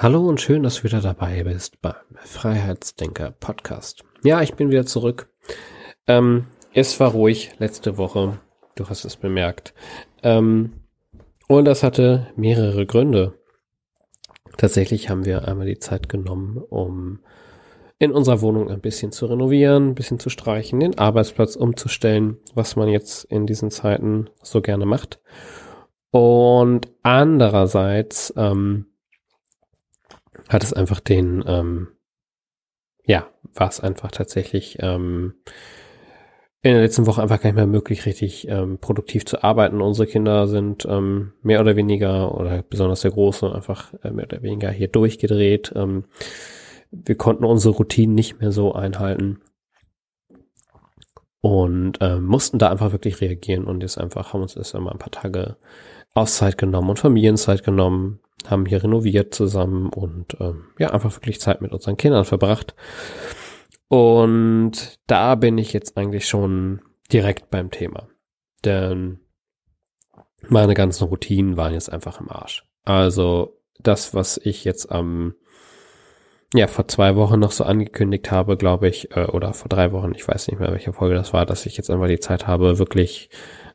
Hallo und schön, dass du wieder dabei bist beim Freiheitsdenker Podcast. Ja, ich bin wieder zurück. Ähm, es war ruhig letzte Woche. Du hast es bemerkt. Ähm, und das hatte mehrere Gründe. Tatsächlich haben wir einmal die Zeit genommen, um in unserer Wohnung ein bisschen zu renovieren, ein bisschen zu streichen, den Arbeitsplatz umzustellen, was man jetzt in diesen Zeiten so gerne macht. Und andererseits ähm, hat es einfach den, ähm, ja, war es einfach tatsächlich ähm, in der letzten Woche einfach gar nicht mehr möglich, richtig ähm, produktiv zu arbeiten. Unsere Kinder sind ähm, mehr oder weniger, oder besonders der Große, einfach äh, mehr oder weniger hier durchgedreht. Ähm, wir konnten unsere Routinen nicht mehr so einhalten und ähm, mussten da einfach wirklich reagieren und jetzt einfach haben uns erst einmal ein paar Tage Auszeit genommen und Familienzeit genommen, haben hier renoviert zusammen und ähm, ja, einfach wirklich Zeit mit unseren Kindern verbracht. Und da bin ich jetzt eigentlich schon direkt beim Thema. Denn meine ganzen Routinen waren jetzt einfach im Arsch. Also das, was ich jetzt am, ja, vor zwei Wochen noch so angekündigt habe, glaube ich, äh, oder vor drei Wochen, ich weiß nicht mehr, welche Folge das war, dass ich jetzt einfach die Zeit habe, wirklich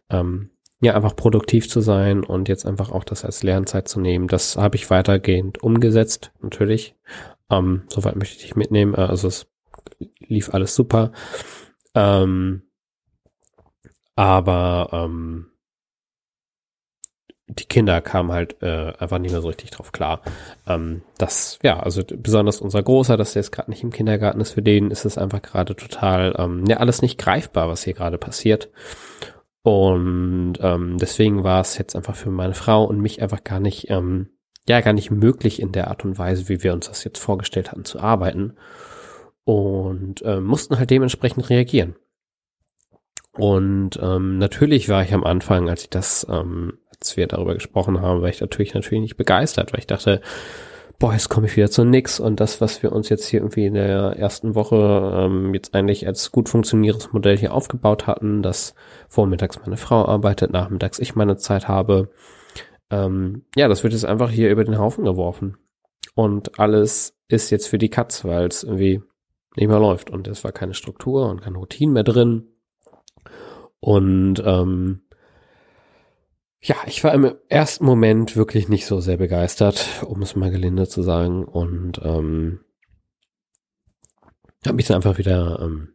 ähm, ja, einfach produktiv zu sein und jetzt einfach auch das als Lernzeit zu nehmen. Das habe ich weitergehend umgesetzt, natürlich. Ähm, soweit möchte ich dich mitnehmen. Äh, also es lief alles super. Ähm, aber ähm, die Kinder kamen halt äh, einfach nicht mehr so richtig drauf klar. Ähm, das, ja, also besonders unser Großer, dass der jetzt gerade nicht im Kindergarten ist, für den ist es einfach gerade total, ähm, ja, alles nicht greifbar, was hier gerade passiert. Und ähm, deswegen war es jetzt einfach für meine Frau und mich einfach gar nicht, ähm, ja, gar nicht möglich in der Art und Weise, wie wir uns das jetzt vorgestellt hatten, zu arbeiten. Und ähm, mussten halt dementsprechend reagieren. Und ähm, natürlich war ich am Anfang, als ich das, ähm, als wir darüber gesprochen haben, war ich natürlich natürlich nicht begeistert, weil ich dachte, boah, jetzt komme ich wieder zu nix und das, was wir uns jetzt hier irgendwie in der ersten Woche ähm, jetzt eigentlich als gut funktionierendes Modell hier aufgebaut hatten, dass vormittags meine Frau arbeitet, nachmittags ich meine Zeit habe, ähm, ja, das wird jetzt einfach hier über den Haufen geworfen. Und alles ist jetzt für die Katz, weil es irgendwie nicht mehr läuft und es war keine Struktur und keine Routine mehr drin. Und ähm, ja, ich war im ersten Moment wirklich nicht so sehr begeistert, um es mal gelinde zu sagen. Und ähm, habe mich dann einfach wieder ähm,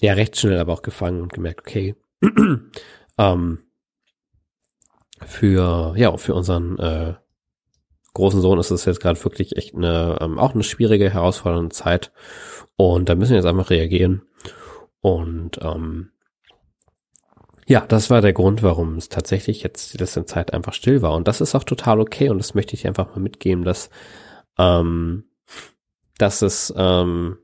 ja recht schnell aber auch gefangen und gemerkt, okay, ähm, für ja für unseren äh, großen Sohn ist es jetzt gerade wirklich echt eine ähm, auch eine schwierige herausfordernde Zeit und da müssen wir jetzt einfach reagieren und ähm, ja, das war der Grund, warum es tatsächlich jetzt die letzte Zeit einfach still war. Und das ist auch total okay. Und das möchte ich einfach mal mitgeben, dass, ähm, dass es, ähm,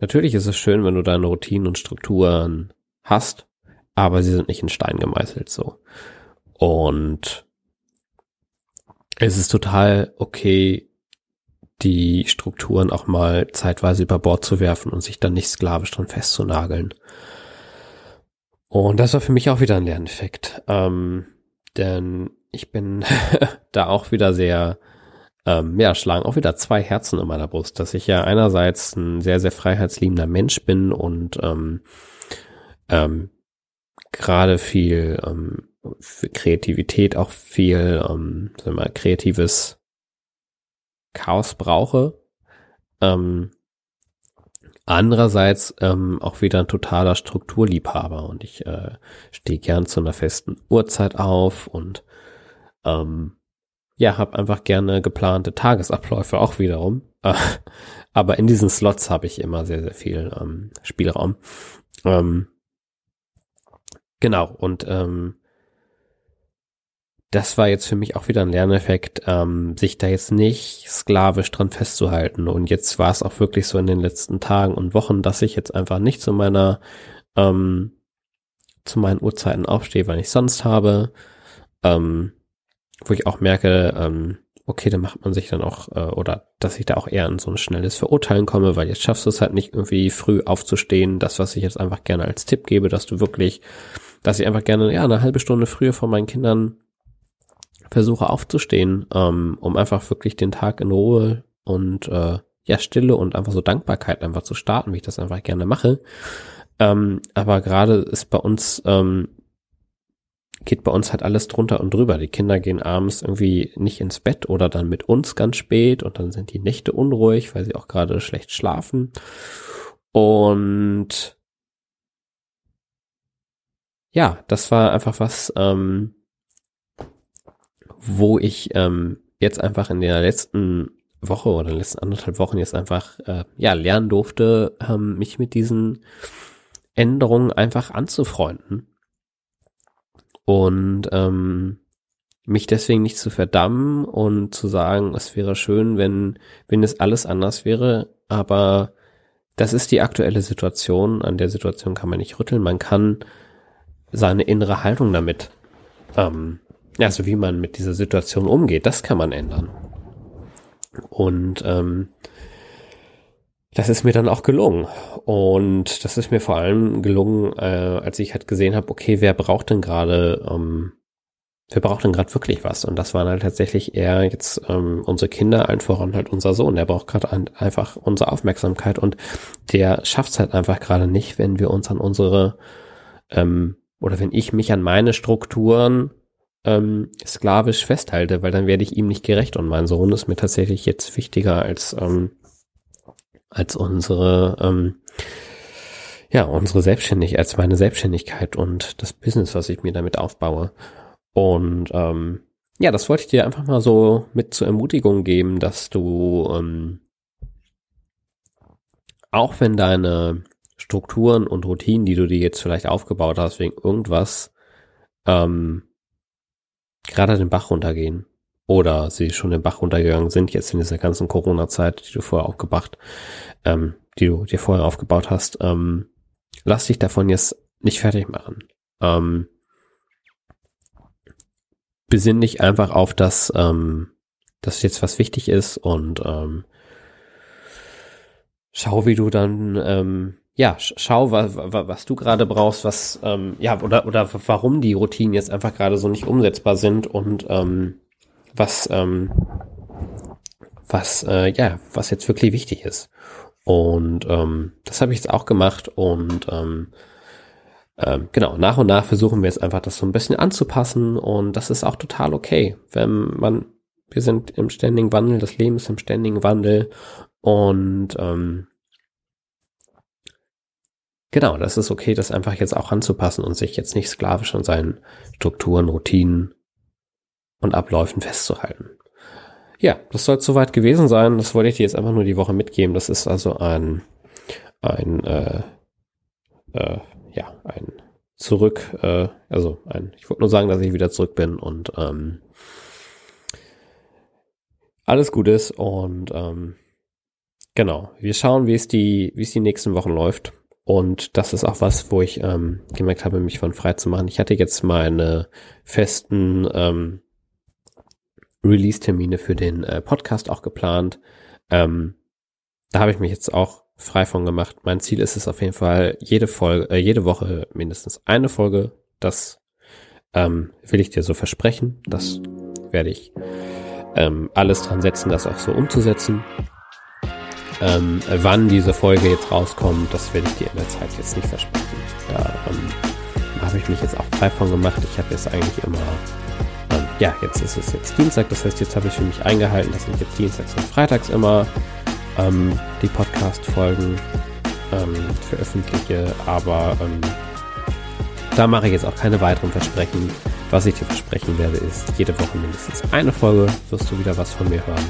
natürlich ist es schön, wenn du deine Routinen und Strukturen hast, aber sie sind nicht in Stein gemeißelt so. Und es ist total okay, die Strukturen auch mal zeitweise über Bord zu werfen und sich dann nicht sklavisch dran festzunageln. Und das war für mich auch wieder ein Lerneffekt. Ähm, denn ich bin da auch wieder sehr, ähm, ja, schlagen auch wieder zwei Herzen in meiner Brust, dass ich ja einerseits ein sehr, sehr freiheitsliebender Mensch bin und ähm, ähm, gerade viel ähm, für Kreativität auch viel, ähm, sagen wir mal, kreatives Chaos brauche. Ähm, Andererseits ähm, auch wieder ein totaler Strukturliebhaber und ich äh, stehe gern zu einer festen Uhrzeit auf und ähm, ja, habe einfach gerne geplante Tagesabläufe auch wiederum. Äh, aber in diesen Slots habe ich immer sehr, sehr viel ähm, Spielraum. Ähm, genau, und ähm, das war jetzt für mich auch wieder ein Lerneffekt, ähm, sich da jetzt nicht sklavisch dran festzuhalten. Und jetzt war es auch wirklich so in den letzten Tagen und Wochen, dass ich jetzt einfach nicht zu meiner, ähm, zu meinen Uhrzeiten aufstehe, weil ich sonst habe, ähm, wo ich auch merke, ähm, okay, dann macht man sich dann auch, äh, oder dass ich da auch eher in so ein schnelles Verurteilen komme, weil jetzt schaffst du es halt nicht irgendwie früh aufzustehen. Das, was ich jetzt einfach gerne als Tipp gebe, dass du wirklich, dass ich einfach gerne, ja, eine halbe Stunde früher von meinen Kindern versuche aufzustehen, ähm, um einfach wirklich den Tag in Ruhe und äh, ja, Stille und einfach so Dankbarkeit einfach zu starten, wie ich das einfach gerne mache. Ähm, aber gerade ist bei uns, ähm, geht bei uns halt alles drunter und drüber. Die Kinder gehen abends irgendwie nicht ins Bett oder dann mit uns ganz spät und dann sind die Nächte unruhig, weil sie auch gerade schlecht schlafen. Und ja, das war einfach was, ähm, wo ich ähm, jetzt einfach in der letzten Woche oder in den letzten anderthalb Wochen jetzt einfach äh, ja lernen durfte, ähm, mich mit diesen Änderungen einfach anzufreunden und ähm, mich deswegen nicht zu verdammen und zu sagen, es wäre schön, wenn wenn es alles anders wäre, aber das ist die aktuelle Situation. An der Situation kann man nicht rütteln. Man kann seine innere Haltung damit ähm, also wie man mit dieser Situation umgeht, das kann man ändern. Und ähm, das ist mir dann auch gelungen. Und das ist mir vor allem gelungen, äh, als ich halt gesehen habe, okay, wer braucht denn gerade, ähm, wer braucht denn gerade wirklich was? Und das waren halt tatsächlich eher jetzt ähm, unsere Kinder, allen voran halt unser Sohn. Der braucht gerade ein, einfach unsere Aufmerksamkeit und der schafft es halt einfach gerade nicht, wenn wir uns an unsere ähm, oder wenn ich mich an meine Strukturen ähm, sklavisch festhalte, weil dann werde ich ihm nicht gerecht und mein Sohn ist mir tatsächlich jetzt wichtiger als ähm, als unsere ähm, ja unsere Selbstständigkeit, als meine Selbstständigkeit und das Business, was ich mir damit aufbaue. Und ähm, ja, das wollte ich dir einfach mal so mit zur Ermutigung geben, dass du ähm, auch wenn deine Strukturen und Routinen, die du dir jetzt vielleicht aufgebaut hast, wegen irgendwas ähm, gerade den Bach runtergehen oder sie schon den Bach runtergegangen sind, jetzt in dieser ganzen Corona-Zeit, die du vorher aufgebracht, ähm, die du dir vorher aufgebaut hast, ähm, lass dich davon jetzt nicht fertig machen. Ähm, besinn dich einfach auf das, ähm, dass jetzt was wichtig ist und ähm, schau, wie du dann ähm, ja, schau, was, was du gerade brauchst, was, ähm, ja, oder, oder warum die Routinen jetzt einfach gerade so nicht umsetzbar sind und ähm, was, ähm, was, äh, ja, was jetzt wirklich wichtig ist. Und ähm, das habe ich jetzt auch gemacht und ähm, ähm, genau, nach und nach versuchen wir jetzt einfach das so ein bisschen anzupassen und das ist auch total okay, wenn man, wir sind im ständigen Wandel, das Leben ist im ständigen Wandel und ähm, Genau, das ist okay, das einfach jetzt auch anzupassen und sich jetzt nicht sklavisch an seinen Strukturen, Routinen und Abläufen festzuhalten. Ja, das soll soweit gewesen sein. Das wollte ich dir jetzt einfach nur die Woche mitgeben. Das ist also ein, ein, äh, äh, ja, ein zurück, äh, also ein, ich wollte nur sagen, dass ich wieder zurück bin und ähm, alles gut ist und ähm, genau, wir schauen, wie es die, wie es die nächsten Wochen läuft. Und das ist auch was, wo ich ähm, gemerkt habe, mich von frei zu machen. Ich hatte jetzt meine festen ähm, Release-Termine für den äh, Podcast auch geplant. Ähm, da habe ich mich jetzt auch frei von gemacht. Mein Ziel ist es auf jeden Fall, jede Folge, äh, jede Woche mindestens eine Folge. Das ähm, will ich dir so versprechen. Das werde ich ähm, alles dran setzen, das auch so umzusetzen. Ähm, wann diese Folge jetzt rauskommt, das werde ich dir in der Zeit jetzt nicht versprechen. Da ähm, habe ich mich jetzt auch frei von gemacht. Ich habe jetzt eigentlich immer, ähm, ja, jetzt ist es jetzt Dienstag, das heißt, jetzt habe ich für mich eingehalten, dass ich jetzt Dienstags und Freitags immer ähm, die Podcast-Folgen ähm, veröffentliche, aber ähm, da mache ich jetzt auch keine weiteren Versprechen. Was ich dir versprechen werde, ist jede Woche mindestens eine Folge, wirst du wieder was von mir hören.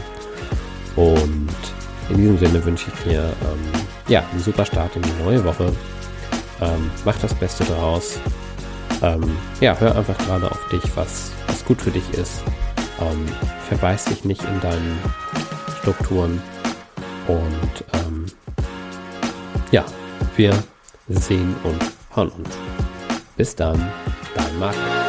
Und in diesem Sinne wünsche ich dir ähm, ja, einen super Start in die neue Woche. Ähm, mach das Beste draus. ähm, ja, hör einfach gerade auf dich, was, was gut für dich ist. Ähm, verweis dich nicht in deinen Strukturen. Und ähm, ja, wir sehen und hören uns. Bis dann, dein Marc.